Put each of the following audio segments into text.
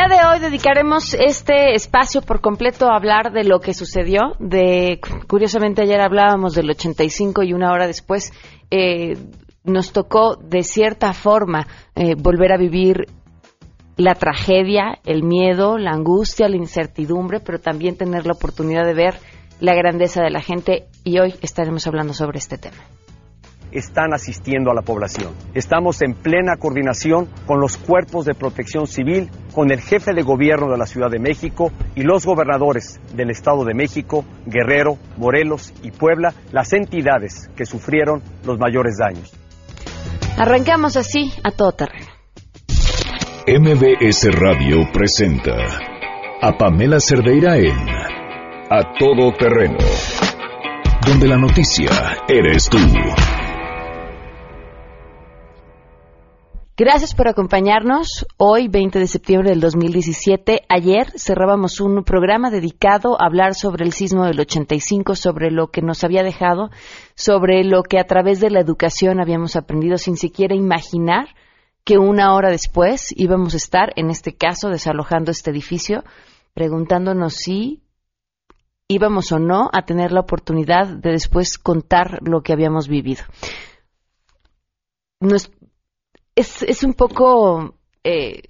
día de hoy dedicaremos este espacio por completo a hablar de lo que sucedió. De curiosamente ayer hablábamos del 85 y una hora después eh, nos tocó de cierta forma eh, volver a vivir la tragedia, el miedo, la angustia, la incertidumbre, pero también tener la oportunidad de ver la grandeza de la gente y hoy estaremos hablando sobre este tema están asistiendo a la población. Estamos en plena coordinación con los cuerpos de protección civil, con el jefe de gobierno de la Ciudad de México y los gobernadores del Estado de México, Guerrero, Morelos y Puebla, las entidades que sufrieron los mayores daños. Arrancamos así a todo terreno. MBS Radio presenta a Pamela Cerdeira en A Todo Terreno, donde la noticia eres tú. Gracias por acompañarnos. Hoy, 20 de septiembre del 2017, ayer cerrábamos un programa dedicado a hablar sobre el sismo del 85, sobre lo que nos había dejado, sobre lo que a través de la educación habíamos aprendido sin siquiera imaginar que una hora después íbamos a estar, en este caso, desalojando este edificio, preguntándonos si íbamos o no a tener la oportunidad de después contar lo que habíamos vivido es, es un poco eh,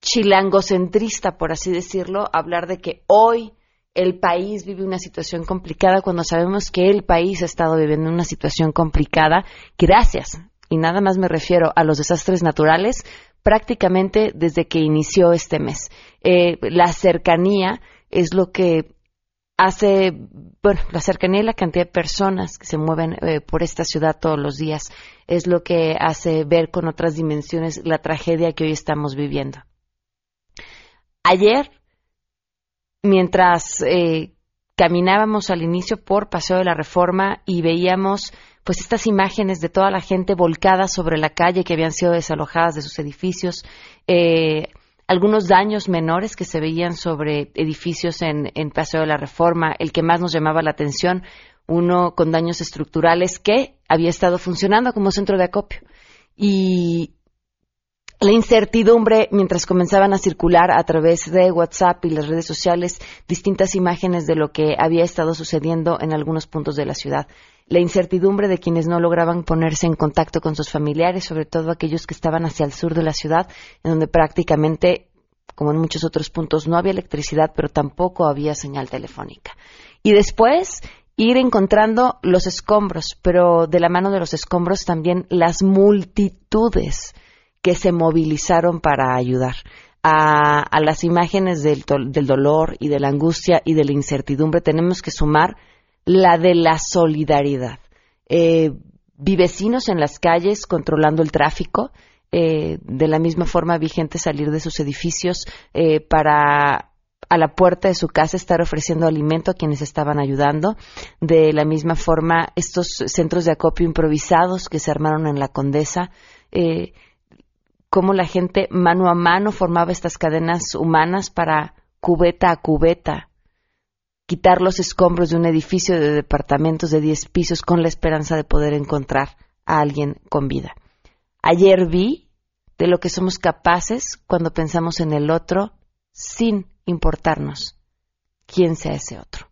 chilangocentrista, por así decirlo, hablar de que hoy el país vive una situación complicada cuando sabemos que el país ha estado viviendo una situación complicada gracias, y nada más me refiero a los desastres naturales, prácticamente desde que inició este mes. Eh, la cercanía es lo que hace, bueno, la cercanía y la cantidad de personas que se mueven eh, por esta ciudad todos los días es lo que hace ver con otras dimensiones la tragedia que hoy estamos viviendo. Ayer, mientras eh, caminábamos al inicio por Paseo de la Reforma y veíamos pues estas imágenes de toda la gente volcada sobre la calle que habían sido desalojadas de sus edificios, eh, algunos daños menores que se veían sobre edificios en, Paseo de la Reforma. El que más nos llamaba la atención, uno con daños estructurales que había estado funcionando como centro de acopio. Y la incertidumbre mientras comenzaban a circular a través de WhatsApp y las redes sociales distintas imágenes de lo que había estado sucediendo en algunos puntos de la ciudad. La incertidumbre de quienes no lograban ponerse en contacto con sus familiares, sobre todo aquellos que estaban hacia el sur de la ciudad, en donde prácticamente, como en muchos otros puntos, no había electricidad, pero tampoco había señal telefónica. Y después ir encontrando los escombros, pero de la mano de los escombros también las multitudes que se movilizaron para ayudar. A, las imágenes del, dolor y de la angustia y de la incertidumbre tenemos que sumar la de la solidaridad. Eh, vivecinos en las calles controlando el tráfico, eh, de la misma forma vi gente salir de sus edificios eh, para a la puerta de su casa estar ofreciendo alimento a quienes estaban ayudando. De la misma forma, estos centros de acopio improvisados que se armaron en la Condesa, eh, cómo la gente mano a mano formaba estas cadenas humanas para cubeta a cubeta quitar los escombros de un edificio de departamentos de 10 pisos con la esperanza de poder encontrar a alguien con vida. Ayer vi de lo que somos capaces cuando pensamos en el otro sin importarnos quién sea ese otro.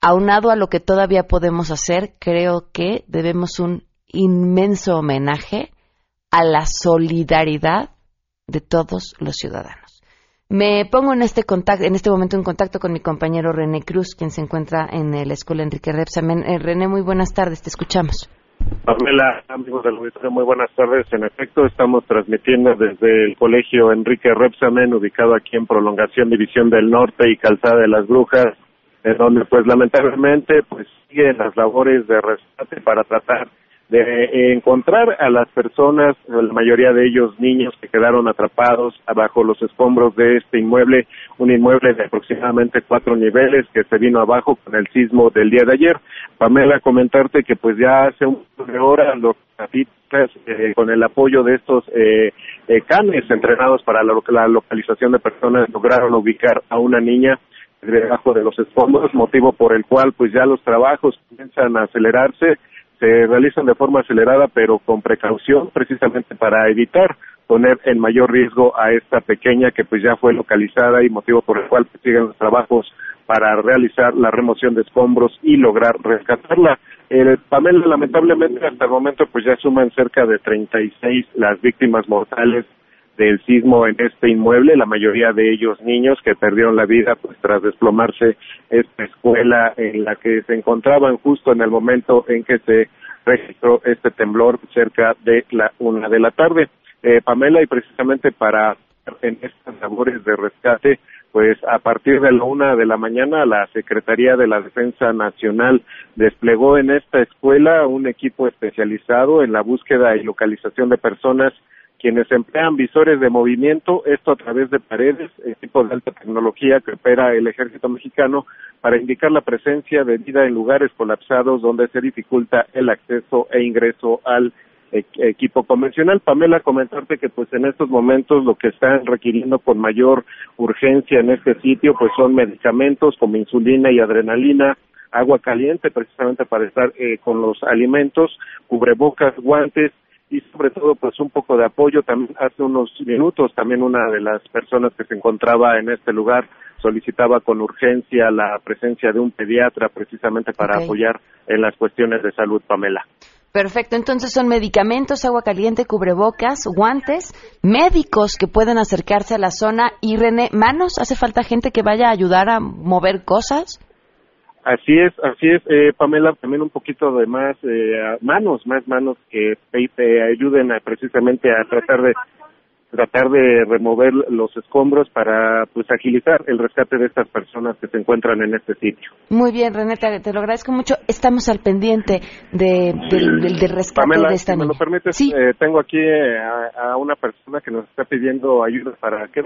Aunado a lo que todavía podemos hacer, creo que debemos un inmenso homenaje a la solidaridad de todos los ciudadanos. Me pongo en este, contacto, en este momento en contacto con mi compañero René Cruz, quien se encuentra en la Escuela Enrique Repsamen. Eh, René, muy buenas tardes, te escuchamos. Pamela, amigos del auditorio, muy buenas tardes. En efecto, estamos transmitiendo desde el Colegio Enrique Repsamen, ubicado aquí en Prolongación División del Norte y Calzada de las Brujas, en donde pues lamentablemente pues siguen las labores de rescate para tratar de encontrar a las personas, la mayoría de ellos niños que quedaron atrapados abajo los escombros de este inmueble, un inmueble de aproximadamente cuatro niveles que se vino abajo con el sismo del día de ayer. Pamela, comentarte que pues ya hace un de horas los eh, con el apoyo de estos eh, eh, canes entrenados para la, la localización de personas lograron ubicar a una niña debajo de los escombros, motivo por el cual pues ya los trabajos comienzan a acelerarse se realizan de forma acelerada pero con precaución precisamente para evitar poner en mayor riesgo a esta pequeña que pues ya fue localizada y motivo por el cual siguen los trabajos para realizar la remoción de escombros y lograr rescatarla. El Pamela, lamentablemente, hasta el momento, pues ya suman cerca de 36 las víctimas mortales del sismo en este inmueble, la mayoría de ellos niños que perdieron la vida pues tras desplomarse esta escuela en la que se encontraban justo en el momento en que se registró este temblor cerca de la una de la tarde. Eh, Pamela, y precisamente para en estas labores de rescate, pues a partir de la una de la mañana la Secretaría de la Defensa Nacional desplegó en esta escuela un equipo especializado en la búsqueda y localización de personas quienes emplean visores de movimiento, esto a través de paredes, equipo de alta tecnología que opera el ejército mexicano para indicar la presencia de vida en lugares colapsados donde se dificulta el acceso e ingreso al equipo convencional. Pamela, comentarte que pues en estos momentos lo que están requiriendo con mayor urgencia en este sitio pues son medicamentos como insulina y adrenalina, agua caliente precisamente para estar eh, con los alimentos, cubrebocas, guantes y sobre todo pues un poco de apoyo. También hace unos minutos también una de las personas que se encontraba en este lugar solicitaba con urgencia la presencia de un pediatra precisamente para apoyar en las cuestiones de salud, Pamela. Perfecto, entonces son medicamentos, agua caliente, cubrebocas, guantes, médicos que pueden acercarse a la zona y René, manos, ¿hace falta gente que vaya a ayudar a mover cosas? Así es, así es, eh, Pamela, también un poquito de más eh, manos, más manos que te ayuden precisamente a tratar de tratar de remover los escombros para pues agilizar el rescate de estas personas que se encuentran en este sitio. Muy bien, René, te, lo agradezco mucho. Estamos al pendiente de, del, rescate de esta si me lo permites, eh, tengo aquí eh, a, una persona que nos está pidiendo ayuda para que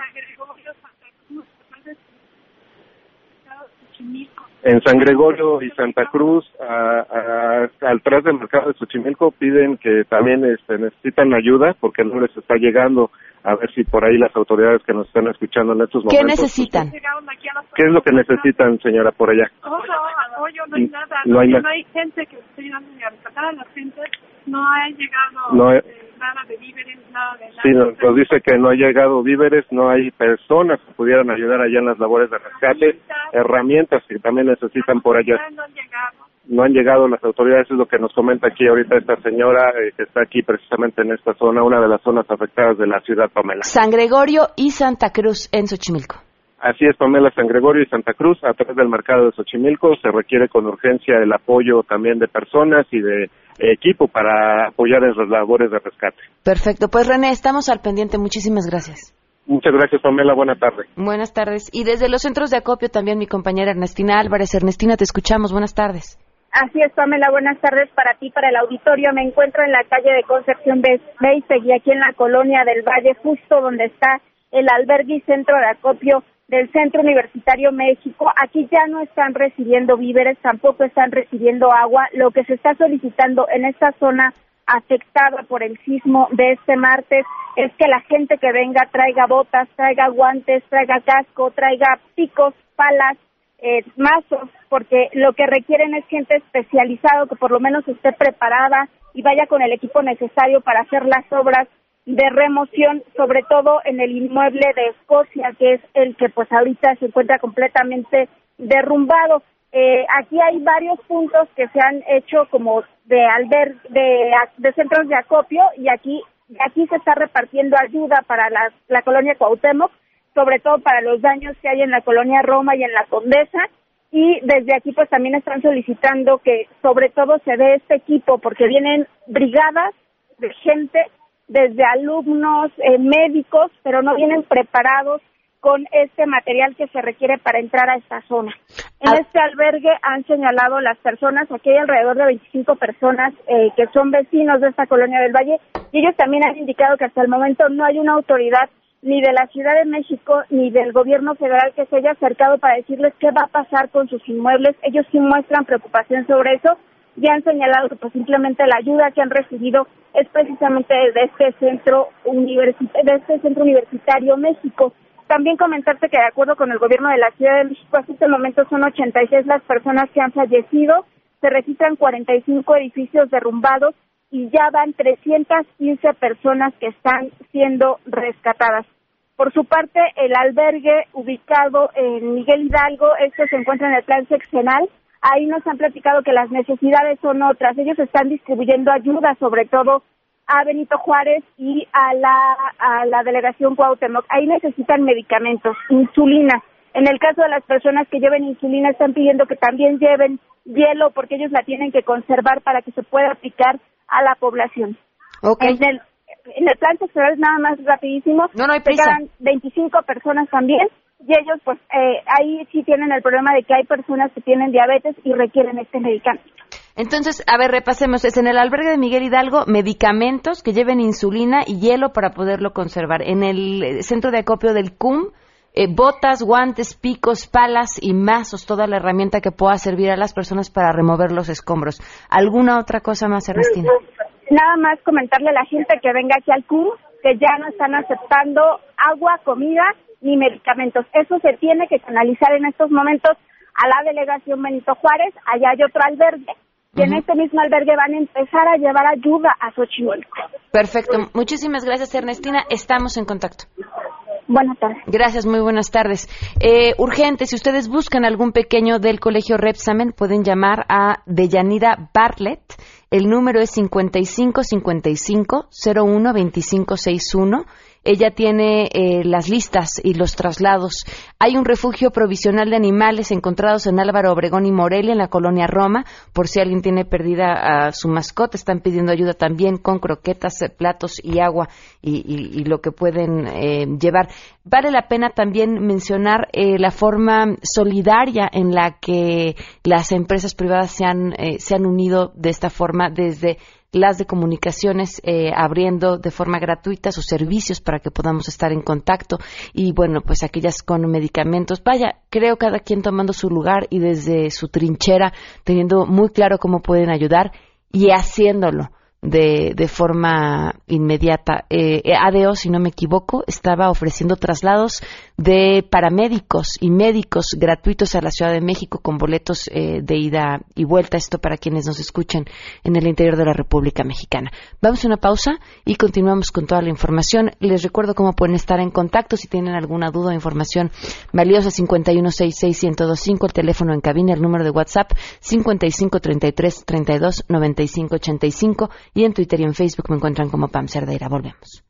en San Gregorio y Santa Cruz, a, al tras del mercado de Xochimilco, piden que también este, necesitan ayuda porque no les está llegando. A ver si por ahí las autoridades que nos están escuchando en estos momentos. ¿Qué necesitan? ¿Qué es lo que necesitan, señora, por allá? Apoyo, no hay nada. No hay, no hay gente que esté ayudando a rescatar a la gente. No ha llegado. No este, nada de víveres, nada de nada. Sí, nos, dice que no ha llegado víveres, no hay personas que pudieran ayudar allá en las labores de rescate, herramientas que también necesitan por allá. No han llegado. No han llegado las autoridades, es lo que nos comenta aquí ahorita esta señora eh, que está aquí precisamente en esta zona, una de las zonas afectadas de la ciudad Pamela. San Gregorio y Santa Cruz en Xochimilco. Así es, Pamela San Gregorio y Santa Cruz, a través del mercado de Xochimilco, se requiere con urgencia el apoyo también de personas y de equipo para apoyar en las labores de rescate. Perfecto, pues René, estamos al pendiente. Muchísimas gracias. Muchas gracias, Pamela. Buenas tardes. Buenas tardes. Y desde los centros de acopio también mi compañera Ernestina Álvarez. Ernestina, te escuchamos. Buenas tardes. Así es, Pamela. Buenas tardes para ti, para el auditorio. Me encuentro en la calle de Concepción y aquí en la colonia del Valle, justo donde está el albergue y centro de acopio del Centro Universitario México. Aquí ya no están recibiendo víveres, tampoco están recibiendo agua. Lo que se está solicitando en esta zona afectada por el sismo de este martes es que la gente que venga traiga botas, traiga guantes, traiga casco, traiga picos, palas, eh, mazos, porque lo que requieren es gente especializada que por lo menos esté preparada y vaya con el equipo necesario para hacer las obras de remoción, sobre todo en el inmueble de Escocia, que es el que pues ahorita se encuentra completamente derrumbado. Eh, aquí hay varios puntos que se han hecho como de alber de, de centros de acopio y aquí aquí se está repartiendo ayuda para la, la colonia Cuauhtémoc, sobre todo para los daños que hay en la colonia Roma y en la Condesa y desde aquí pues también están solicitando que sobre todo se dé este equipo porque vienen brigadas de gente desde alumnos, eh, médicos, pero no vienen preparados con este material que se requiere para entrar a esta zona. En ah. este albergue han señalado las personas, aquí hay alrededor de 25 personas eh, que son vecinos de esta colonia del Valle, y ellos también han indicado que hasta el momento no hay una autoridad ni de la Ciudad de México ni del gobierno federal que se haya acercado para decirles qué va a pasar con sus inmuebles. Ellos sí muestran preocupación sobre eso ya han señalado que pues simplemente la ayuda que han recibido es precisamente de este centro de este centro universitario México. También comentarte que de acuerdo con el gobierno de la Ciudad de México, hasta este momento son 86 las personas que han fallecido, se registran 45 edificios derrumbados y ya van 315 personas que están siendo rescatadas. Por su parte, el albergue ubicado en Miguel Hidalgo, esto se encuentra en el plan seccional, ahí nos han platicado que las necesidades son otras. Ellos están distribuyendo ayuda, sobre todo a Benito Juárez y a la, a la delegación Cuauhtémoc. Ahí necesitan medicamentos, insulina. En el caso de las personas que lleven insulina, están pidiendo que también lleven hielo porque ellos la tienen que conservar para que se pueda aplicar a la población. Okay. En el, en el plan sectorial, nada más rapidísimo, no, no hay se quedan 25 personas también y ellos pues eh, ahí sí tienen el problema de que hay personas que tienen diabetes y requieren este medicamento. Entonces, a ver, repasemos. Es en el albergue de Miguel Hidalgo, medicamentos que lleven insulina y hielo para poderlo conservar. En el eh, centro de acopio del CUM, eh, botas, guantes, picos, palas y mazos, toda la herramienta que pueda servir a las personas para remover los escombros. ¿Alguna otra cosa más, Ernestina? Nada más comentarle a la gente que venga aquí al CUM que ya no están aceptando agua, comida ni medicamentos. Eso se tiene que canalizar en estos momentos a la delegación Benito Juárez. Allá hay otro albergue y en este mismo albergue van a empezar a llevar ayuda a Xochimilco. Perfecto. Muchísimas gracias, Ernestina. Estamos en contacto. Buenas tardes. Gracias, muy buenas tardes. Eh, urgente, si ustedes buscan algún pequeño del colegio Repsamen, pueden llamar a Deyanira Bartlett. El número es 55 55 01 25 61 ella tiene eh, las listas y los traslados. Hay un refugio provisional de animales encontrados en Álvaro Obregón y Morelia, en la colonia Roma, por si alguien tiene perdida a su mascota. Están pidiendo ayuda también con croquetas, eh, platos y agua y, lo que pueden eh, llevar. Vale la pena también mencionar la forma solidaria en la que las empresas privadas se han, se han unido de esta forma desde las de comunicaciones eh, abriendo de forma gratuita sus servicios para que podamos estar en contacto y bueno, pues aquellas con medicamentos. Vaya, creo cada quien tomando su lugar y desde su trinchera teniendo muy claro cómo pueden ayudar y haciéndolo de, de forma inmediata. Eh, ADO, si no me equivoco, estaba ofreciendo traslados de paramédicos y médicos gratuitos a la Ciudad de México con boletos eh, de ida y vuelta. Esto para quienes nos escuchan en el interior de la República Mexicana. Vamos a una pausa y continuamos con toda la información. Les recuerdo cómo pueden estar en contacto si tienen alguna duda o información valiosa 5166125, el teléfono en cabina, el número de WhatsApp 5533329585 y en Twitter y en Facebook me encuentran como Pam Cerdeira. Volvemos.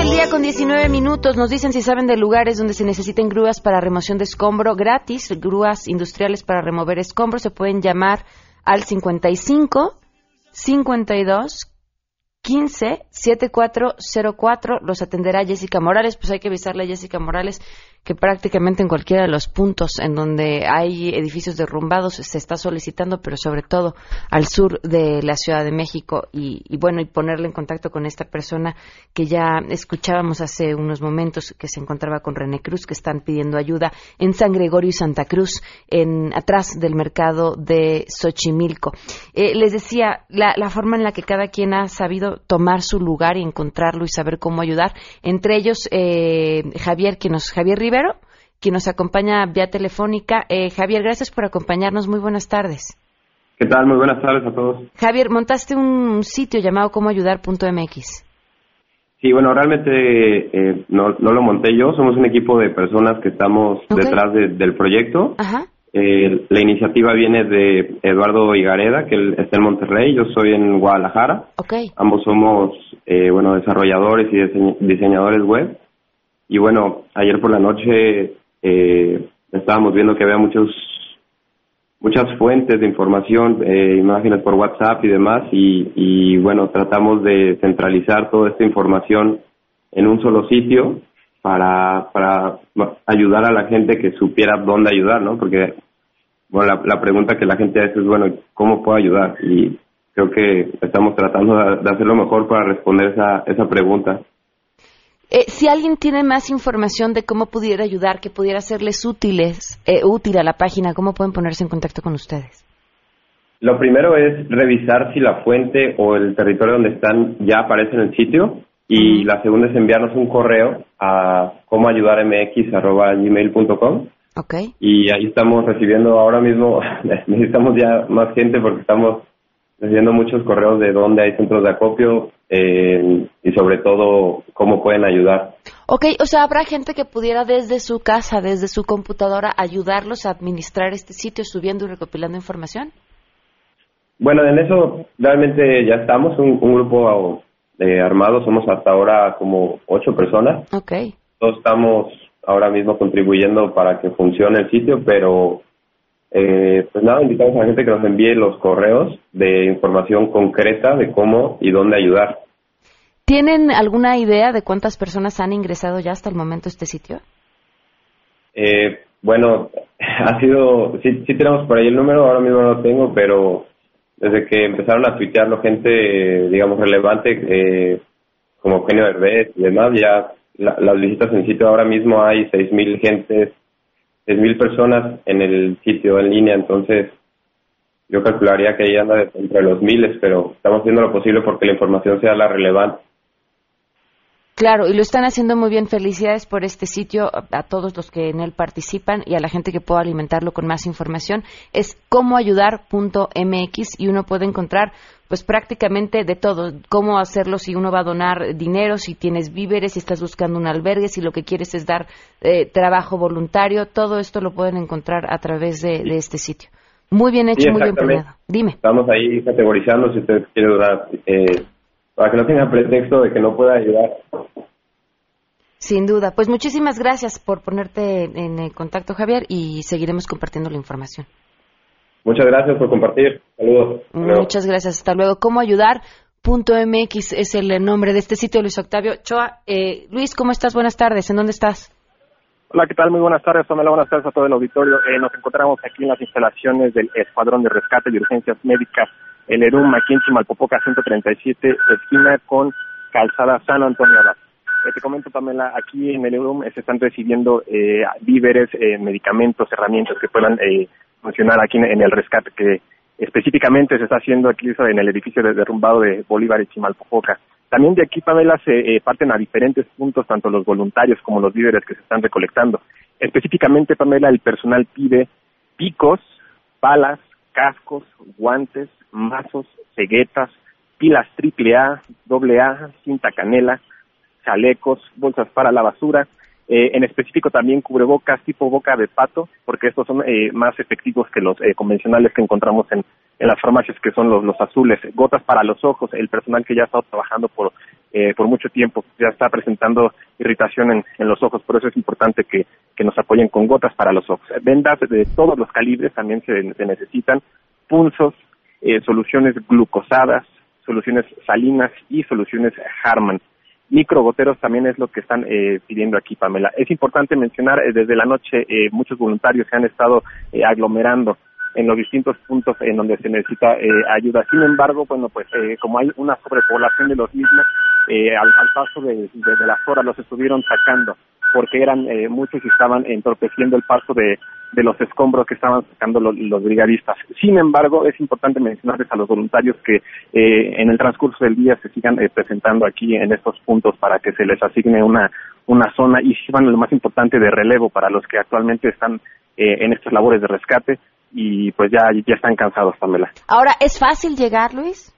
El día con 19 minutos. Nos dicen si saben de lugares donde se necesiten grúas para remoción de escombro gratis, grúas industriales para remover escombros. Se pueden llamar al 55 52 15 7404. Los atenderá Jessica Morales. Pues hay que avisarle a Jessica Morales que prácticamente en cualquiera de los puntos en donde hay edificios derrumbados se está solicitando, pero sobre todo al sur de la Ciudad de México y, y, bueno, y ponerle en contacto con esta persona que ya escuchábamos hace unos momentos que se encontraba con René Cruz, que están pidiendo ayuda en San Gregorio y Santa Cruz, en atrás del mercado de Xochimilco. Eh, les decía, la, forma en la que cada quien ha sabido tomar su lugar y encontrarlo y saber cómo ayudar, entre ellos eh, Javier, que nos, Javier Rivero, quien nos acompaña vía telefónica. Eh, Javier, gracias por acompañarnos. Muy buenas tardes. ¿Qué tal? Muy buenas tardes a todos. Javier, montaste un sitio llamado comoayudar.mx. Sí, bueno, realmente eh, no, no, lo monté yo, somos un equipo de personas que estamos okay. detrás de, del proyecto. Ajá. Eh, la iniciativa viene de Eduardo Higareda, que él está en Monterrey, yo soy en Guadalajara. Okay. Ambos somos, eh, bueno, desarrolladores y dise diseñadores web. Y bueno, ayer por la noche eh, estábamos viendo que había muchos muchas fuentes de información, eh, imágenes por WhatsApp y demás, y, y, bueno, tratamos de centralizar toda esta información en un solo sitio para, para ayudar a la gente que supiera dónde ayudar, ¿no? Porque, bueno, la, la pregunta que la gente hace es, bueno, ¿cómo puedo ayudar? Y creo que estamos tratando de, hacer lo mejor para responder esa, esa pregunta. Eh, si alguien tiene más información de cómo pudiera ayudar, que pudiera serles útiles, eh, útil a la página, ¿cómo pueden ponerse en contacto con ustedes? Lo primero es revisar si la fuente o el territorio donde están ya aparece en el sitio y la segunda es enviarnos un correo a comoayudarmx.gmail.com okay. y ahí estamos recibiendo ahora mismo, necesitamos ya más gente porque estamos recibiendo muchos correos de dónde hay centros de acopio eh, y sobre todo cómo pueden ayudar. Ok, o sea, ¿habrá gente que pudiera desde su casa, desde su computadora, ayudarlos a administrar este sitio subiendo y recopilando información? Bueno, en eso realmente ya estamos, un, grupo eh, armado, somos hasta ahora como ocho personas. Ok. Todos estamos ahora mismo contribuyendo para que funcione el sitio, pero eh, pues nada, invitamos a la gente que nos envíe los correos de información concreta de cómo y dónde ayudar. ¿Tienen alguna idea de cuántas personas han ingresado ya hasta el momento a este sitio? Eh, bueno, ha sido, sí, sí tenemos por ahí el número, ahora mismo no lo tengo, pero desde que empezaron a tuitearlo gente, digamos, relevante, eh, como Eugenio Herbés y demás, ya las visitas en el sitio ahora mismo hay 6.000 gentes, 6.000 personas en el sitio en línea, entonces yo calcularía que ahí anda entre los miles, pero estamos haciendo lo posible porque la información sea la relevante. Claro, y lo están haciendo muy bien. Felicidades por este sitio a, todos los que en él participan y a la gente que pueda alimentarlo con más información. Es comoayudar.mx y uno puede encontrar pues prácticamente de todo, cómo hacerlo si uno va a donar dinero, si tienes víveres, si estás buscando un albergue, si lo que quieres es dar eh, trabajo voluntario, todo esto lo pueden encontrar a través de, este sitio. Muy bien hecho, muy bien planeado. Dime. Estamos ahí categorizando si usted quiere donar. Eh, para que no tenga pretexto de que no pueda ayudar. Sin duda. Pues muchísimas gracias por ponerte en eh, contacto, Javier, y seguiremos compartiendo la información. Muchas gracias por compartir. Saludos. Muchas gracias. Hasta luego. ¿Cómo ayudar? Punto MX es el nombre de este sitio, Luis Octavio Choa. Eh, Luis, ¿cómo estás? Buenas tardes. ¿En dónde estás? Hola, ¿qué tal? Muy buenas tardes, Pamela. Buenas tardes a todo el auditorio. Eh, nos encontramos aquí en las instalaciones del Escuadrón de Rescate y Urgencias Médicas el ERUM aquí en Chimalpopoca 137, esquina con Calzada San Antonio Abad. Eh, te comento, Pamela, aquí en el ERUM se están recibiendo eh, víveres, eh, medicamentos, herramientas que puedan funcionar aquí en, el rescate que específicamente se está haciendo aquí en el edificio de derrumbado de Bolívar y Chimalpopoca. También de aquí, Pamela, se parten a diferentes puntos, tanto los voluntarios como los víveres que se están recolectando. Específicamente, Pamela, el personal pide picos, palas, cascos, guantes, mazos, ceguetas, pilas triple A, doble A, cinta canela, chalecos, bolsas para la basura, eh, en específico también cubrebocas tipo boca de pato, porque estos son eh, más efectivos que los eh, convencionales que encontramos en, en las farmacias, que son los, azules, gotas para los ojos, el personal que ya ha estado trabajando por, por mucho tiempo, ya está presentando irritación en, en los ojos, por eso es importante que, que nos apoyen con gotas para los ojos. Vendas de todos los calibres también se, se necesitan, punzos, eh, soluciones glucosadas, soluciones salinas y soluciones Harman. Microgoteros también es lo que están eh, pidiendo aquí, Pamela. Es importante mencionar, eh, desde la noche muchos voluntarios se han estado aglomerando en los distintos puntos en donde se necesita ayuda. Sin embargo, bueno, pues como hay una sobrepoblación de los mismos, al, paso de, de, las horas los estuvieron sacando porque eran muchos y estaban entorpeciendo el paso de, de los escombros que estaban sacando los, brigadistas. Sin embargo, es importante mencionarles a los voluntarios que eh, en el transcurso del día se sigan eh, presentando aquí en estos puntos para que se les asigne una, una zona y sirvan lo más importante de relevo para los que actualmente están eh, en estas labores de rescate y pues ya, ya están cansados, Pamela. Ahora, ¿es fácil llegar, Luis?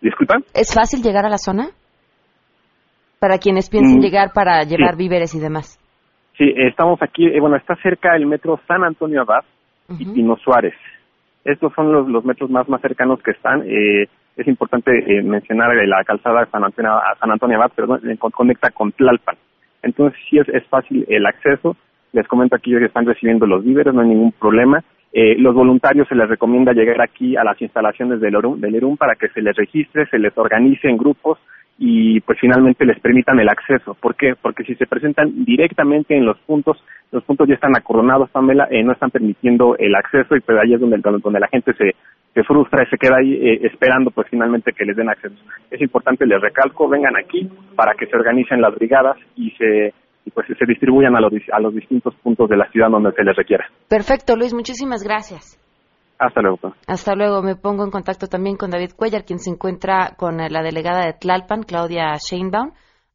¿Disculpa? ¿Es fácil llegar a la zona? Para quienes piensen mm, llegar para llevar víveres y demás. Sí, estamos aquí, eh, bueno, está cerca el metro San Antonio Abad y Pino Suárez. Estos son los, los metros más, más cercanos que están. Eh, es importante eh, mencionar la calzada San Antonio, San Antonio Abad, perdón, conecta con Tlalpan. Entonces sí es, es fácil el acceso. Les comento aquí que están recibiendo los víveres, no hay ningún problema. Eh, los voluntarios se les recomienda llegar aquí a las instalaciones del, Orum, del ERUM para que se les registre, se les organice en grupos y pues finalmente les permitan el acceso. ¿Por qué? Porque si se presentan directamente en los puntos, los puntos ya están acordonados, Pamela, eh, no están permitiendo el acceso y pues ahí es donde, donde la gente se, se frustra y se queda ahí eh, esperando pues finalmente que les den acceso. Es importante, les recalco, vengan aquí para que se organicen las brigadas y se y pues se distribuyan a los, a los distintos puntos de la ciudad donde se les requiera. Perfecto, Luis, muchísimas gracias. Hasta luego. Hasta luego. Me pongo en contacto también con David Cuellar, quien se encuentra con la delegada de Tlalpan, Claudia Sheinbaum.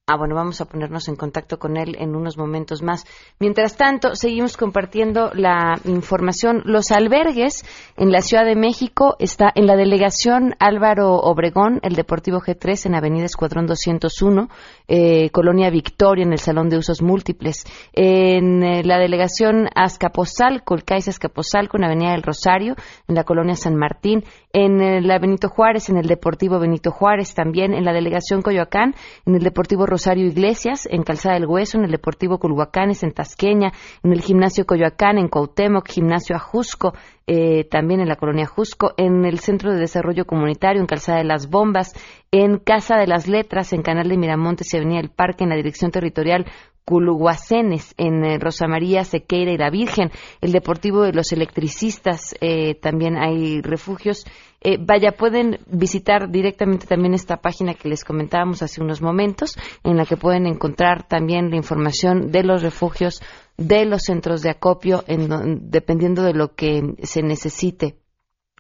Ah, bueno, vamos a ponernos en contacto con él en unos momentos más. Mientras tanto, seguimos compartiendo la información. Los albergues en la Ciudad de México está en la delegación Álvaro Obregón, el Deportivo G3 en Avenida Escuadrón 201, eh, Colonia Victoria en el Salón de Usos Múltiples. En eh, la delegación Azcapotzalco, el CAIS Azcapotzalco en Avenida del Rosario, en la Colonia San Martín. En eh, la Benito Juárez, en el Deportivo Benito Juárez también. En la delegación Coyoacán, en el Deportivo Rosario Iglesias, en Calzada del Hueso, en el Deportivo Culhuacanes, en Tasqueña, en el Gimnasio Coyoacán, en Cuauhtémoc, Gimnasio Ajusco, eh, también en la colonia Ajusco, en el Centro de Desarrollo Comunitario, en Calzada de las Bombas, en Casa de las Letras, en Canal de Miramontes y Avenida del Parque, en la Dirección Territorial Culuguacenes, en eh, Rosa María, Sequeira y La Virgen, el Deportivo de los Electricistas, eh, también hay refugios. Eh, vaya, pueden visitar directamente también esta página que les comentábamos hace unos momentos, en la que pueden encontrar también la información de los refugios, de los centros de acopio, en, dependiendo de lo que se necesite.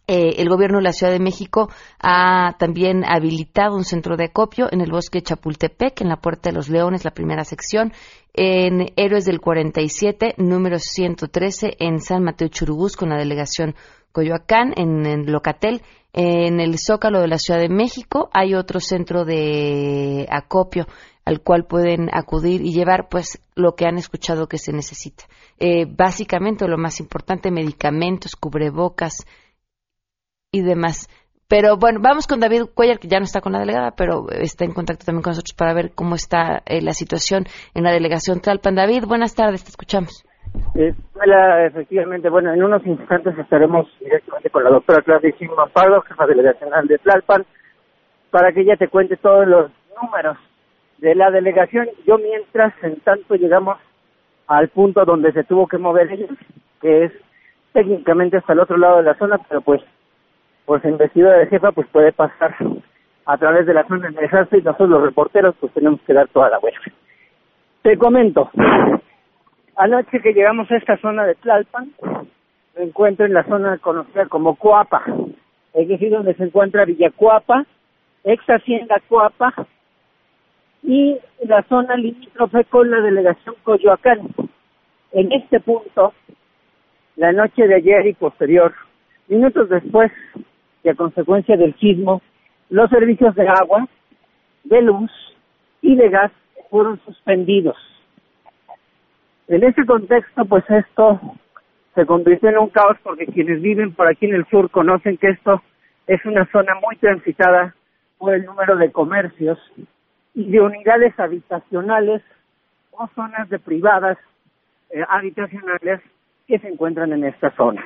Eh, el gobierno de la Ciudad de México ha también habilitado un centro de acopio en el bosque Chapultepec, en la Puerta de los Leones, la primera sección, en Héroes del 47, número 113, en San Mateo Churubús, con la delegación Coyoacán, en, Locatel, en el Zócalo de la Ciudad de México, hay otro centro de acopio al cual pueden acudir y llevar pues lo que han escuchado que se necesita. Eh, básicamente lo más importante, medicamentos, cubrebocas, y demás. Pero bueno, vamos con David Cuellar, que ya no está con la delegada, pero está en contacto también con nosotros para ver cómo está eh, la situación en la delegación Tlalpan. David, buenas tardes, te escuchamos. Hola, efectivamente, bueno, en unos instantes estaremos directamente con la doctora Claudia Simón Pardo, jefa delegacional de Tlalpan, para que ella te cuente todos los números de la delegación. Yo mientras, en tanto, llegamos al punto donde se tuvo que mover ella, que es técnicamente hasta el otro lado de la zona, pero pues pues investidura de jefa pues puede pasar a través de la zona de desastre y nosotros los reporteros pues tenemos que dar toda la vuelta. Te comento, anoche que llegamos a esta zona de Tlalpan, me encuentro en la zona conocida como Coapa, es decir, donde se encuentra Villacuapa, ex Hacienda Coapa y la zona limítrofe con la delegación Coyoacán. En este punto, la noche de ayer y posterior, minutos después y a consecuencia del sismo, los servicios de agua, de luz y de gas fueron suspendidos. En ese contexto, pues esto se convirtió en un caos porque quienes viven por aquí en el sur conocen que esto es una zona muy transitada por el número de comercios y de unidades habitacionales o zonas de privadas eh, habitacionales que se encuentran en esta zona.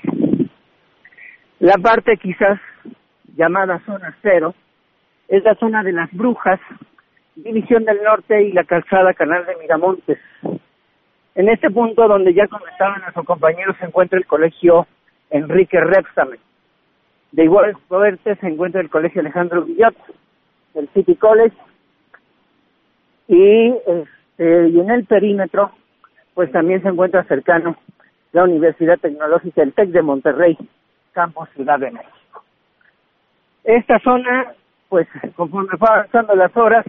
La parte quizás llamada zona cero es la zona de las brujas, división del norte y la calzada canal de Miramontes. En este punto donde ya comentaban nuestros compañeros se encuentra el colegio Enrique Repsame. De igual suerte se encuentra el colegio Alejandro Guillot, el City College, y, este, y en el perímetro pues también se encuentra cercano la Universidad Tecnológica del TEC de Monterrey, Campos Ciudad de México. Esta zona, pues conforme fue avanzando las horas,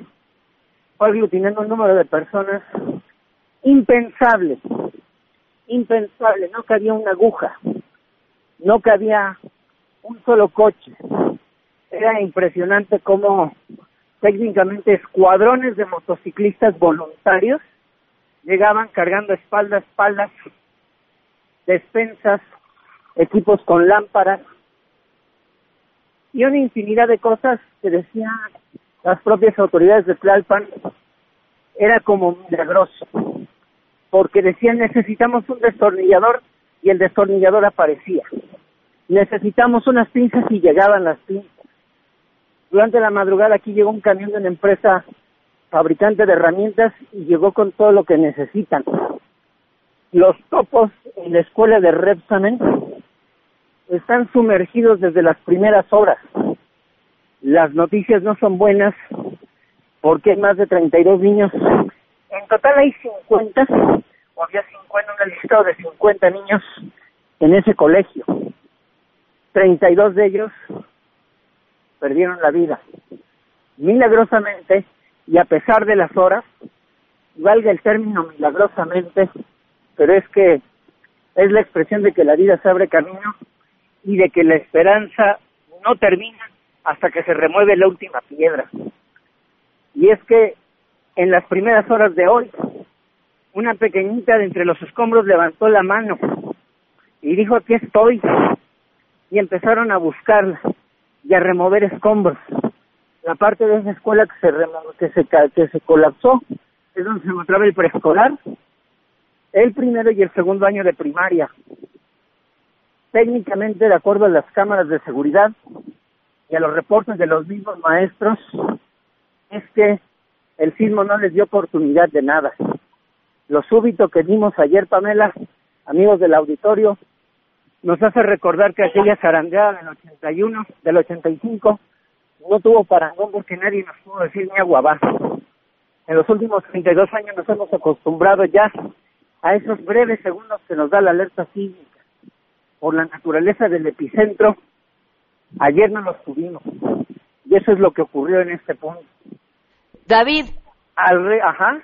fue aglutinando un número de personas impensable, impensable, no cabía una aguja, no cabía un solo coche. Era impresionante cómo técnicamente escuadrones de motociclistas voluntarios llegaban cargando espalda a espaldas despensas, equipos con lámparas y una infinidad de cosas que decían las propias autoridades de Tlalpan era como milagroso, porque decían necesitamos un destornillador y el destornillador aparecía. Necesitamos unas pinzas y llegaban las pinzas. Durante la madrugada aquí llegó un camión de una empresa fabricante de herramientas y llegó con todo lo que necesitan. Los topos en la escuela de Repsamen están sumergidos desde las primeras horas. Las noticias no son buenas porque hay más de 32 niños. En total hay 50, o había 50, un listado de 50 niños en ese colegio. 32 de ellos perdieron la vida. Milagrosamente, y a pesar de las horas, valga el término milagrosamente, pero es que es la expresión de que la vida se abre camino y de que la esperanza no termina hasta que se remueve la última piedra. Y es que en las primeras horas de hoy, una pequeñita de entre los escombros levantó la mano y dijo, aquí estoy. Y empezaron a buscarla y a remover escombros. La parte de esa escuela que se, que se, que se colapsó es donde se encontraba el preescolar, el primero y el segundo año de primaria. Técnicamente, de acuerdo a las cámaras de seguridad y a los reportes de los mismos maestros, es que el sismo no les dio oportunidad de nada. Lo súbito que vimos ayer, Pamela, amigos del auditorio, nos hace recordar que aquella zarandeada del 81, del 85, no tuvo parangón porque nadie nos pudo decir ni agua En los últimos 32 años nos hemos acostumbrado ya a esos breves segundos que nos da la alerta sísmica. Por la naturaleza del epicentro, ayer no los tuvimos. Y eso es lo que ocurrió en este punto. David,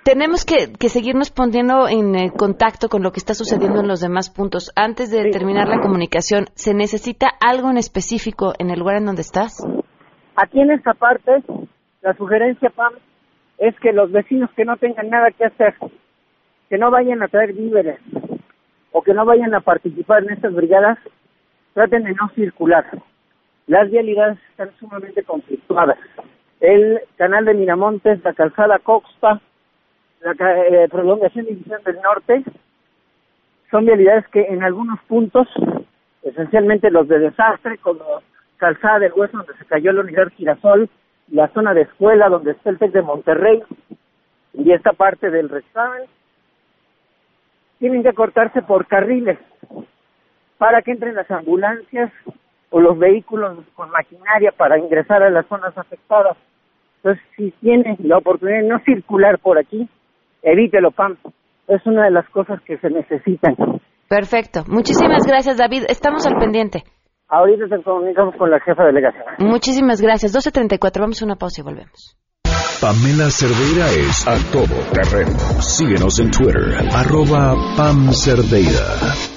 tenemos que, seguirnos poniendo en eh, contacto con lo que está sucediendo en los demás puntos. Antes de terminar la comunicación, ¿se necesita algo en específico en el lugar en donde estás? Aquí en esta parte, la sugerencia, Pam, es que los vecinos que no tengan nada que hacer, que no vayan a traer víveres o que no vayan a participar en estas brigadas, traten de no circular. Las vialidades están sumamente conflictuadas. El canal de Miramontes, la calzada Coxpa, la eh, prolongación División del Norte, son vialidades que en algunos puntos, esencialmente los de desastre, como calzada del hueso donde se cayó la unidad Girasol, la zona de escuela donde está el TEC de Monterrey y esta parte del Rexamen, tienen que cortarse por carriles para que entren las ambulancias o los vehículos con maquinaria para ingresar a las zonas afectadas. Entonces, si tiene la oportunidad de no circular por aquí, evítelo, Pam. Es una de las cosas que se necesitan. Perfecto. Muchísimas gracias, David. Estamos al pendiente. Ahorita te comunicamos con la jefa de delegación. Muchísimas gracias. 12.34. Vamos a una pausa y volvemos. Pamela Cerdeira es a todo terreno. Síguenos en Twitter, arroba Pam Cerdeira.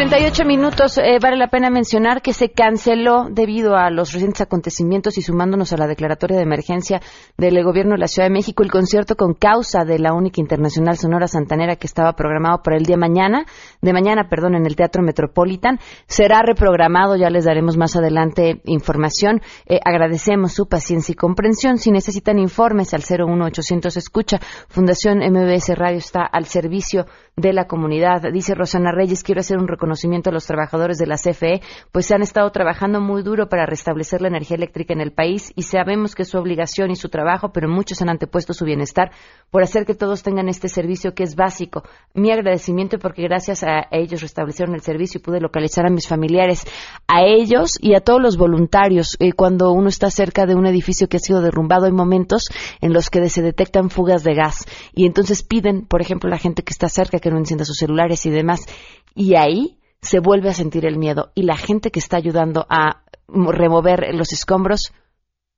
38 minutos. Eh, vale la pena mencionar que se canceló debido a los recientes acontecimientos y sumándonos a la declaratoria de emergencia del gobierno de la Ciudad de México el concierto con causa de la única internacional Sonora Santanera que estaba programado para el día mañana, de mañana, perdón, en el Teatro Metropolitan. Será reprogramado, ya les daremos más adelante información. Eh, agradecemos su paciencia y comprensión. Si necesitan informes al 01800 escucha. Fundación MBS Radio está al servicio de la comunidad. Dice Rosana Reyes, quiero hacer un reconocimiento a los trabajadores de la CFE, pues se han estado trabajando muy duro para restablecer la energía eléctrica en el país y sabemos que es su obligación y su trabajo, pero muchos han antepuesto su bienestar por hacer que todos tengan este servicio que es básico. Mi agradecimiento porque gracias a ellos restablecieron el servicio y pude localizar a mis familiares, a ellos y a todos los voluntarios. Eh, cuando uno está cerca de un edificio que ha sido derrumbado, hay momentos en los que se detectan fugas de gas y entonces piden, por ejemplo, la gente que está cerca que no encienda sus celulares y demás. Y ahí se vuelve a sentir el miedo y la gente que está ayudando a remover los escombros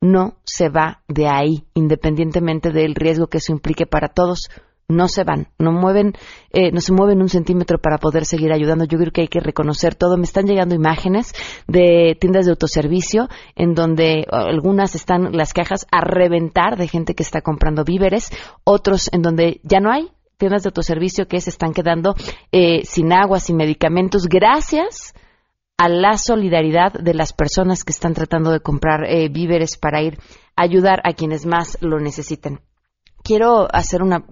no se va de ahí, independientemente del riesgo que eso implique para todos, no se van, no mueven, eh, no se mueven un centímetro para poder seguir ayudando. Yo creo que hay que reconocer todo. Me están llegando imágenes de tiendas de autoservicio en donde algunas están las cajas a reventar de gente que está comprando víveres, otros en donde ya no hay tiendas de autoservicio que se están quedando eh, sin agua, sin medicamentos, gracias a la solidaridad de las personas que están tratando de comprar eh, víveres para ir a ayudar a quienes más lo necesiten quiero hacer una,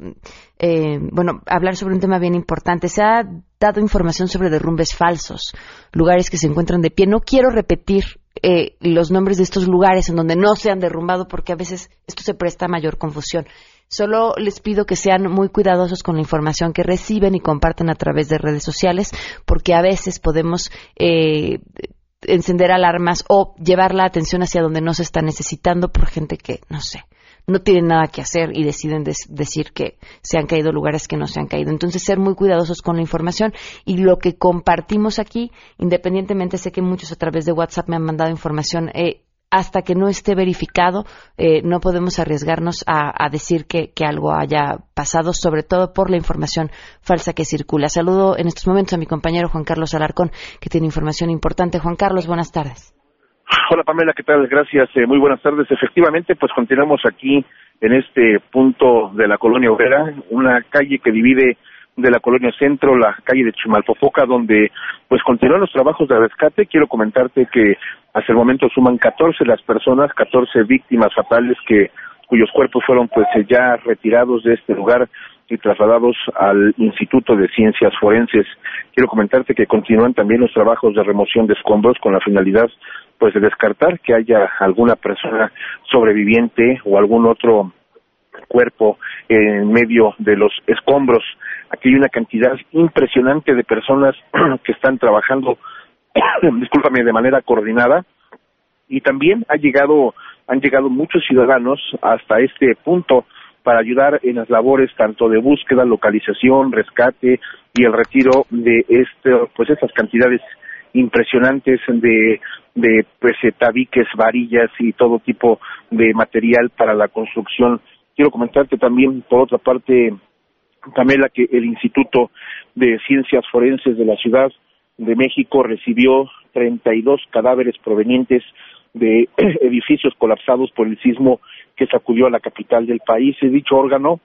eh, bueno, hablar sobre un tema bien importante. Se ha dado información sobre derrumbes falsos, lugares que se encuentran de pie. No quiero repetir eh, los nombres de estos lugares en donde no se han derrumbado porque a veces esto se presta a mayor confusión. Solo les pido que sean muy cuidadosos con la información que reciben y comparten a través de redes sociales porque a veces podemos eh, encender alarmas o llevar la atención hacia donde no se está necesitando por gente que, no sé, no tienen nada que hacer y deciden decir que se han caído lugares que no se han caído. Entonces, ser muy cuidadosos con la información y lo que compartimos aquí, independientemente, sé que muchos a través de WhatsApp me han mandado información. Eh, hasta que no esté verificado, eh, no podemos arriesgarnos a, decir que, que, algo haya pasado, sobre todo por la información falsa que circula. Saludo en estos momentos a mi compañero Juan Carlos Alarcón, que tiene información importante. Juan Carlos, buenas tardes. Hola Pamela, ¿qué tal? Gracias, eh, muy buenas tardes. Efectivamente, pues continuamos aquí en este punto de la colonia obrera, una calle que divide de la colonia centro, la calle de Chimalpopoca, donde pues continúan los trabajos de rescate. Quiero comentarte que hasta el momento suman 14 las personas, 14 víctimas fatales que cuyos cuerpos fueron pues ya retirados de este lugar y trasladados al Instituto de Ciencias Forenses. Quiero comentarte que continúan también los trabajos de remoción de escombros con la finalidad pues de descartar que haya alguna persona sobreviviente o algún otro cuerpo en medio de los escombros. Aquí hay una cantidad impresionante de personas que están trabajando, discúlpame, de manera coordinada y también ha llegado, han llegado muchos ciudadanos hasta este punto para ayudar en las labores tanto de búsqueda, localización, rescate y el retiro de este, pues estas cantidades impresionantes de, de pues, eh, tabiques, varillas y todo tipo de material para la construcción. Quiero comentarte también, por otra parte, Camela, que el Instituto de Ciencias Forenses de la Ciudad de México recibió 32 cadáveres provenientes de edificios colapsados por el sismo que sacudió a la capital del país. Dicho órgano,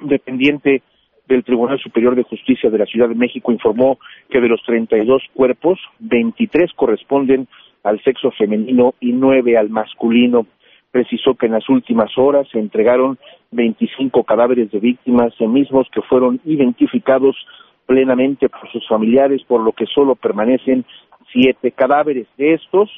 dependiente del Tribunal Superior de Justicia de la Ciudad de México informó que de los 32 cuerpos, 23 corresponden al sexo femenino y 9 al masculino. Precisó que en las últimas horas se entregaron 25 cadáveres de víctimas, mismos que fueron identificados plenamente por sus familiares, por lo que solo permanecen siete cadáveres. De estos,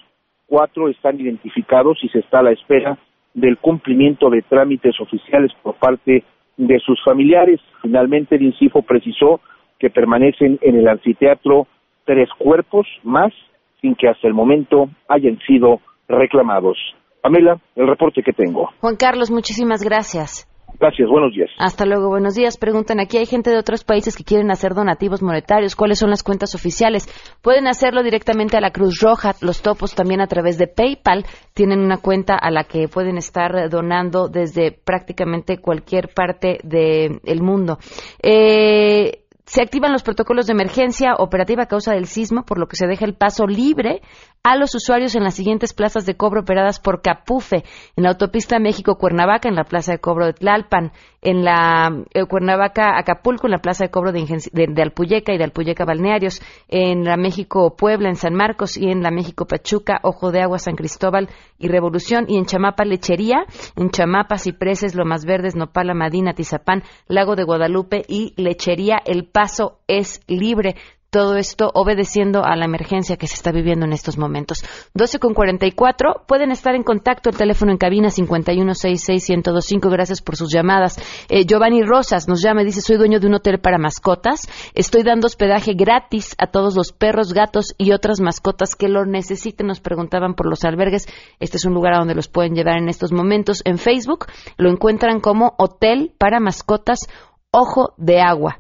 cuatro están identificados y se está a la espera del cumplimiento de trámites oficiales por parte de sus familiares. Finalmente, el INCIFO precisó que permanecen en el anfiteatro tres cuerpos más sin que hasta el momento hayan sido reclamados. Pamela, el reporte que tengo. Juan Carlos, muchísimas gracias. Gracias, buenos días. Hasta luego, buenos días. Preguntan aquí, hay gente de otros países que quieren hacer donativos monetarios. ¿Cuáles son las cuentas oficiales? Pueden hacerlo directamente a la Cruz Roja. Los topos también a través de PayPal tienen una cuenta a la que pueden estar donando desde prácticamente cualquier parte del mundo. Eh, se activan los protocolos de emergencia operativa a causa del sismo, por lo que se deja el paso libre a los usuarios en las siguientes plazas de cobro operadas por Capufe, en la autopista México-Cuernavaca, en la plaza de cobro de Tlalpan, en la eh, Cuernavaca-Acapulco, en la plaza de cobro de, de, Alpuyeca y de Alpuyeca Balnearios, en la México-Puebla, en San Marcos y en la México-Pachuca, Ojo de Agua, San Cristóbal y Revolución, y en Chamapa Lechería, en Chamapa, Cipreses, Lomas Verdes, Nopala, Madina, Tizapán, Lago de Guadalupe y Lechería. El paso es libre. Todo esto obedeciendo a la emergencia que se está viviendo en estos momentos. 12 con 44. Pueden estar en contacto. El teléfono en cabina 5166125. Gracias por sus llamadas. Eh, Giovanni Rosas nos llama y dice: Soy dueño de un hotel para mascotas. Estoy dando hospedaje gratis a todos los perros, gatos y otras mascotas que lo necesiten. Nos preguntaban por los albergues. Este es un lugar a donde los pueden llevar en estos momentos. En Facebook lo encuentran como Hotel para Mascotas Ojo de Agua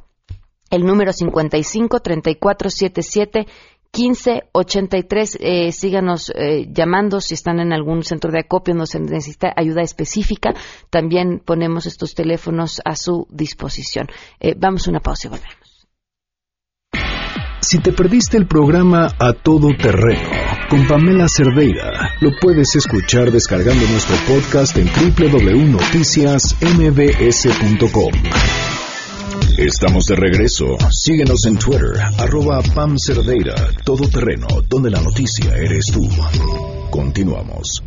el número 55 3477 1583. Eh, síganos eh, llamando si están en algún centro de acopio donde se necesita ayuda específica. También ponemos estos teléfonos a su disposición. Eh, vamos a una pausa y volvemos. Si te perdiste el programa A Todo Terreno con Pamela Cerdeira, lo puedes escuchar descargando nuestro podcast en www.noticiasmbs.com. Estamos de regreso. Síguenos en Twitter, arroba Pam Cerdeira, Todo Terreno, donde la noticia eres tú. Continuamos.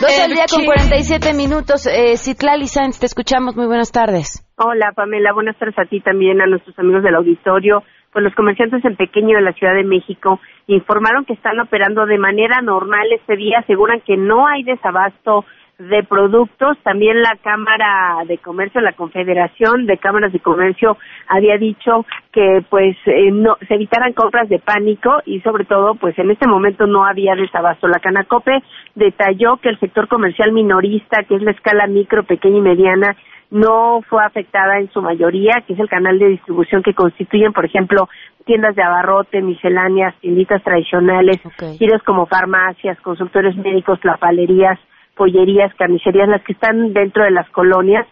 12 al día con 47 minutos. Eh, Citlali Sáenz, te escuchamos. Muy buenas tardes. Hola, Pamela. Buenas tardes a ti también, a nuestros amigos del auditorio. Pues los comerciantes en pequeño de la Ciudad de México informaron que están operando de manera normal este día. Aseguran que no hay desabasto de productos. También la Cámara de Comercio, la Confederación de Cámaras de Comercio había dicho que pues eh, no se evitaran compras de pánico y sobre todo pues en este momento no había desabasto. La Canacope detalló que el sector comercial minorista, que es la escala micro, pequeña y mediana, no fue afectada en su mayoría, que es el canal de distribución que constituyen, por ejemplo, tiendas de abarrote, misceláneas, tienditas tradicionales, okay. como farmacias, consultorios médicos, lapalerías, pollerías, carnicerías, las que están dentro de las colonias,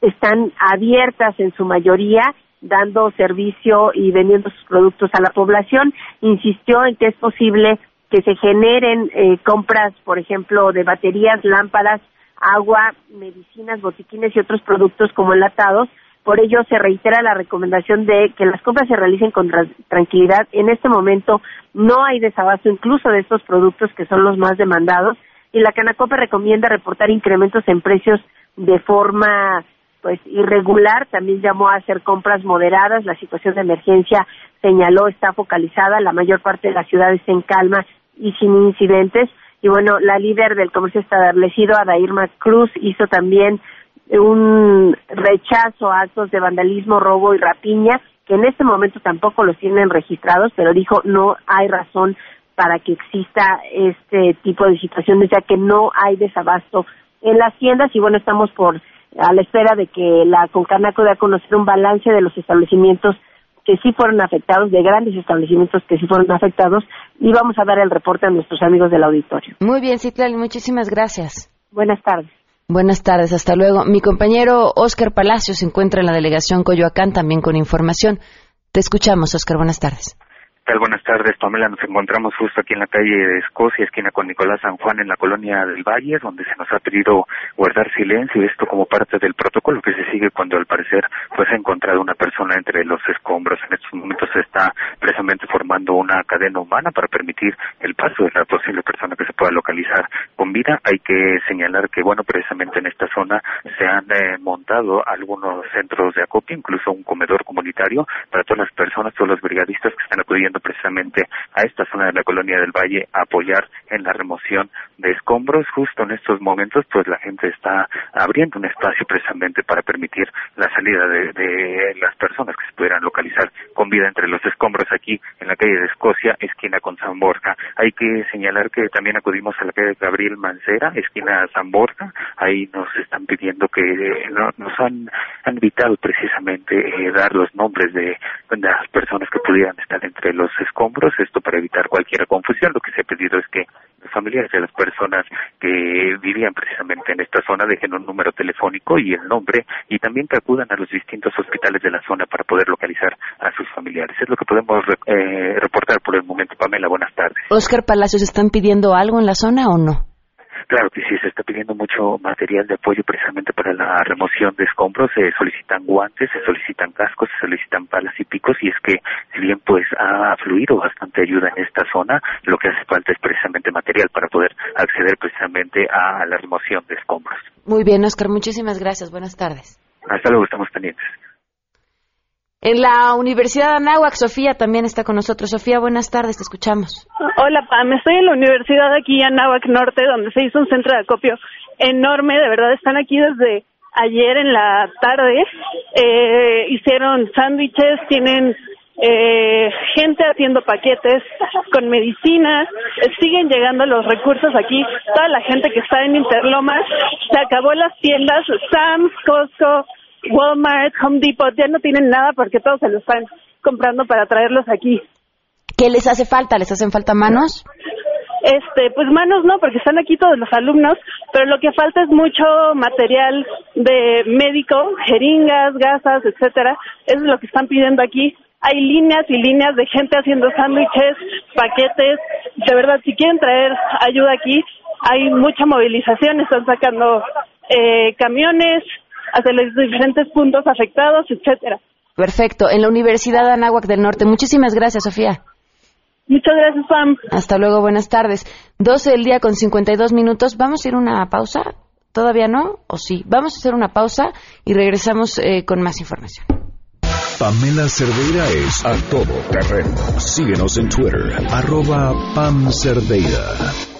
están abiertas en su mayoría, dando servicio y vendiendo sus productos a la población. Insistió en que es posible que se generen eh, compras, por ejemplo, de baterías, lámparas, agua, medicinas, botiquines y otros productos como enlatados. Por ello, se reitera la recomendación de que las compras se realicen con tranquilidad. En este momento no hay desabasto incluso de estos productos que son los más demandados. Y la Canacope recomienda reportar incrementos en precios de forma pues irregular, también llamó a hacer compras moderadas, la situación de emergencia señaló está focalizada, la mayor parte de la ciudad está en calma y sin incidentes y bueno, la líder del comercio establecido, Adairma Cruz, hizo también un rechazo a actos de vandalismo, robo y rapiña, que en este momento tampoco los tienen registrados, pero dijo no hay razón para que exista este tipo de situaciones, ya que no hay desabasto en las tiendas y bueno, estamos por a la espera de que la Concanaco dé a conocer un balance de los establecimientos que sí fueron afectados, de grandes establecimientos que sí fueron afectados, y vamos a dar el reporte a nuestros amigos del auditorio. Muy bien, Citlali, muchísimas gracias. Buenas tardes. Buenas tardes, hasta luego. Mi compañero Oscar Palacio se encuentra en la delegación Coyoacán también con información. Te escuchamos, Oscar. Buenas tardes. Buenas tardes, Pamela. Nos encontramos justo aquí en la calle de Escocia, esquina con Nicolás San Juan, en la colonia del Valle, donde se nos ha pedido guardar silencio, esto como parte del protocolo que se sigue cuando al parecer pues ha encontrado una persona entre los escombros. En estos momentos se está precisamente formando una cadena humana para permitir el paso de la posible persona que se pueda localizar con vida. Hay que señalar que, bueno, precisamente en esta zona se han eh, montado algunos centros de acopio, incluso un comedor comunitario para todas las personas, todos los brigadistas que están acudiendo precisamente a esta zona de la colonia del Valle a apoyar en la remoción de escombros. Justo en estos momentos, pues la gente está abriendo un espacio precisamente para permitir la salida de, de las personas que se pudieran localizar con vida entre los escombros aquí en la calle de Escocia, esquina con San Borja. Hay que señalar que también acudimos a la calle Gabriel Mancera, esquina San Borja. Ahí nos están pidiendo que no, nos han, han invitado precisamente eh, dar los nombres de, de las personas que pudieran estar entre los escombros, esto para evitar cualquier confusión. Lo que se ha pedido es que los familiares de las personas que vivían precisamente en esta zona dejen un número telefónico y el nombre y también que acudan a los distintos hospitales de la zona para poder localizar a sus familiares. Es lo que podemos eh, reportar por el momento. Pamela, buenas tardes. Oscar Palacios, ¿están pidiendo algo en la zona o no? Claro que sí, se está pidiendo mucho material de apoyo precisamente para la remoción de escombros. Se solicitan guantes, se solicitan cascos, se solicitan palas y picos. Y es que, si bien pues ha fluido bastante ayuda en esta zona, lo que hace falta es precisamente material para poder acceder precisamente a la remoción de escombros. Muy bien, Oscar, muchísimas gracias. Buenas tardes. Hasta luego, estamos pendientes. En la Universidad de Anáhuac, Sofía también está con nosotros. Sofía, buenas tardes, te escuchamos. Hola, Pam. Estoy en la Universidad aquí, Anáhuac Norte, donde se hizo un centro de acopio enorme. De verdad, están aquí desde ayer en la tarde. Eh, hicieron sándwiches, tienen eh, gente haciendo paquetes con medicinas, siguen llegando los recursos aquí, toda la gente que está en Interlomas, se acabó las tiendas, Sam's, Costco, Walmart, Home Depot, ya no tienen nada porque todos se lo están comprando para traerlos aquí. ¿Qué les hace falta? ¿Les hacen falta manos? Este, pues manos no, porque están aquí todos los alumnos, pero lo que falta es mucho material de médico, jeringas, gasas, etcétera. Eso es lo que están pidiendo aquí. Hay líneas y líneas de gente haciendo sándwiches, paquetes. De verdad, si quieren traer ayuda aquí, hay mucha movilización. Están sacando eh, camiones hacia los diferentes puntos afectados, etcétera. Perfecto. En la Universidad de Anáhuac del Norte. Muchísimas gracias, Sofía. Muchas gracias, Pam. Hasta luego, buenas tardes. 12 del día con 52 minutos. ¿Vamos a ir a una pausa? ¿Todavía no? ¿O sí? Vamos a hacer una pausa y regresamos eh, con más información. Pamela Cerdeira es a todo terreno. Síguenos en Twitter, arroba Pam Cerdeira.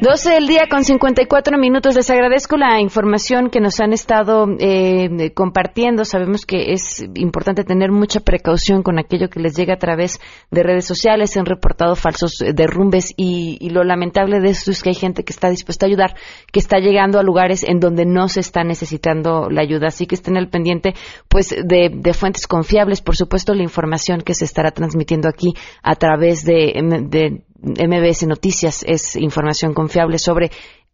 12 del día con 54 minutos. Les agradezco la información que nos han estado eh, compartiendo. Sabemos que es importante tener mucha precaución con aquello que les llega a través de redes sociales. Se han reportado falsos derrumbes y, y, lo lamentable de esto es que hay gente que está dispuesta a ayudar, que está llegando a lugares en donde no se está necesitando la ayuda. Así que estén al pendiente pues de, de fuentes confiables. Por supuesto, la información que se estará transmitiendo aquí a través de, de MBS Noticias es información confiable sobre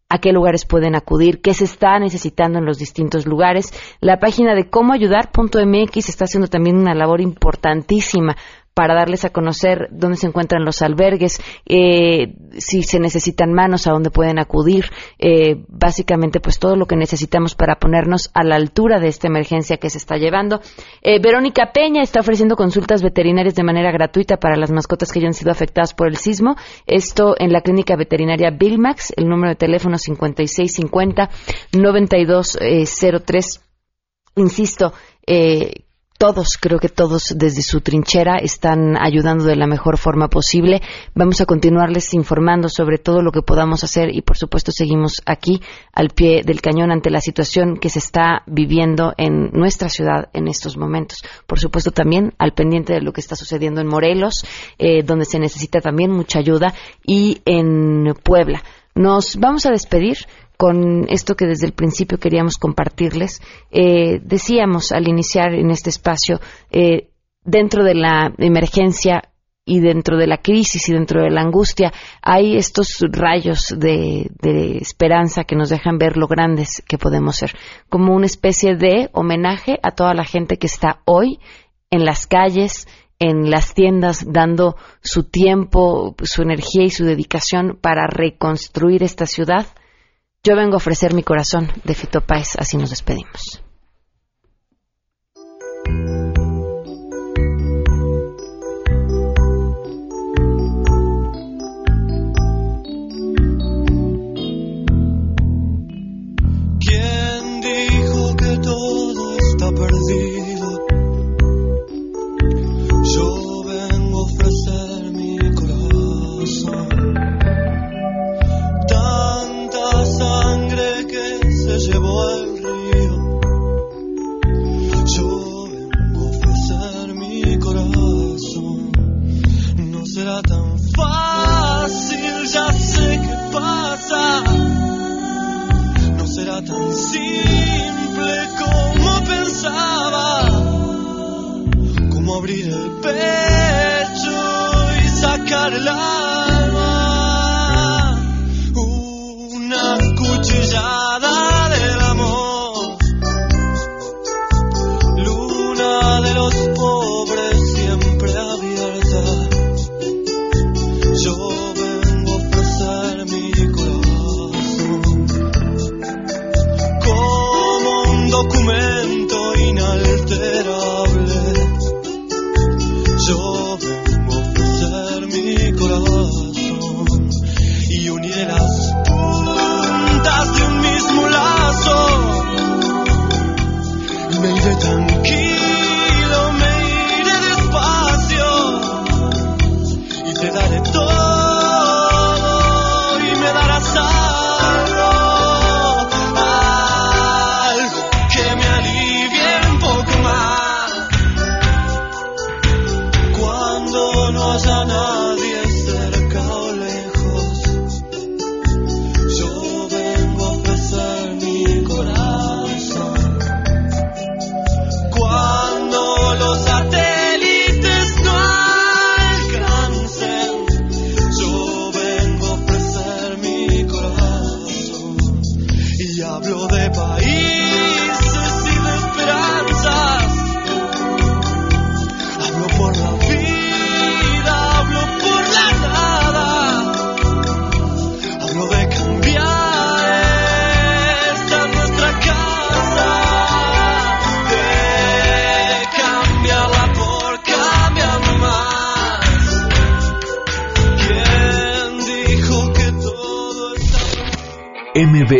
a qué lugares pueden acudir, qué se está necesitando en los distintos lugares. La página de cómo ayudar.mx está haciendo también una labor importantísima para darles a conocer dónde se encuentran los albergues, eh, si se necesitan manos, a dónde pueden acudir, eh, básicamente pues todo lo que necesitamos para ponernos a la altura de esta emergencia que se está llevando. Eh, Verónica Peña está ofreciendo consultas veterinarias de manera gratuita para las mascotas que hayan sido afectadas por el sismo. Esto en la clínica veterinaria Billmax, el número de teléfono 5650 9203. Insisto, eh, todos, creo que todos desde su trinchera están ayudando de la mejor forma posible. Vamos a continuarles informando sobre todo lo que podamos hacer y por supuesto seguimos aquí al pie del cañón ante la situación que se está viviendo en nuestra ciudad en estos momentos. Por supuesto también al pendiente de lo que está sucediendo en Morelos, eh, donde se necesita también mucha ayuda y en Puebla. Nos vamos a despedir con esto que desde el principio queríamos compartirles. Eh, decíamos al iniciar en este espacio, eh, dentro de la emergencia y dentro de la crisis y dentro de la angustia, hay estos rayos de, de, esperanza que nos dejan ver lo grandes que podemos ser, como una especie de homenaje a toda la gente que está hoy en las calles, en las tiendas, dando su tiempo, su energía y su dedicación para reconstruir esta ciudad yo vengo a ofrecer mi corazón de Fito Páez, así nos despedimos.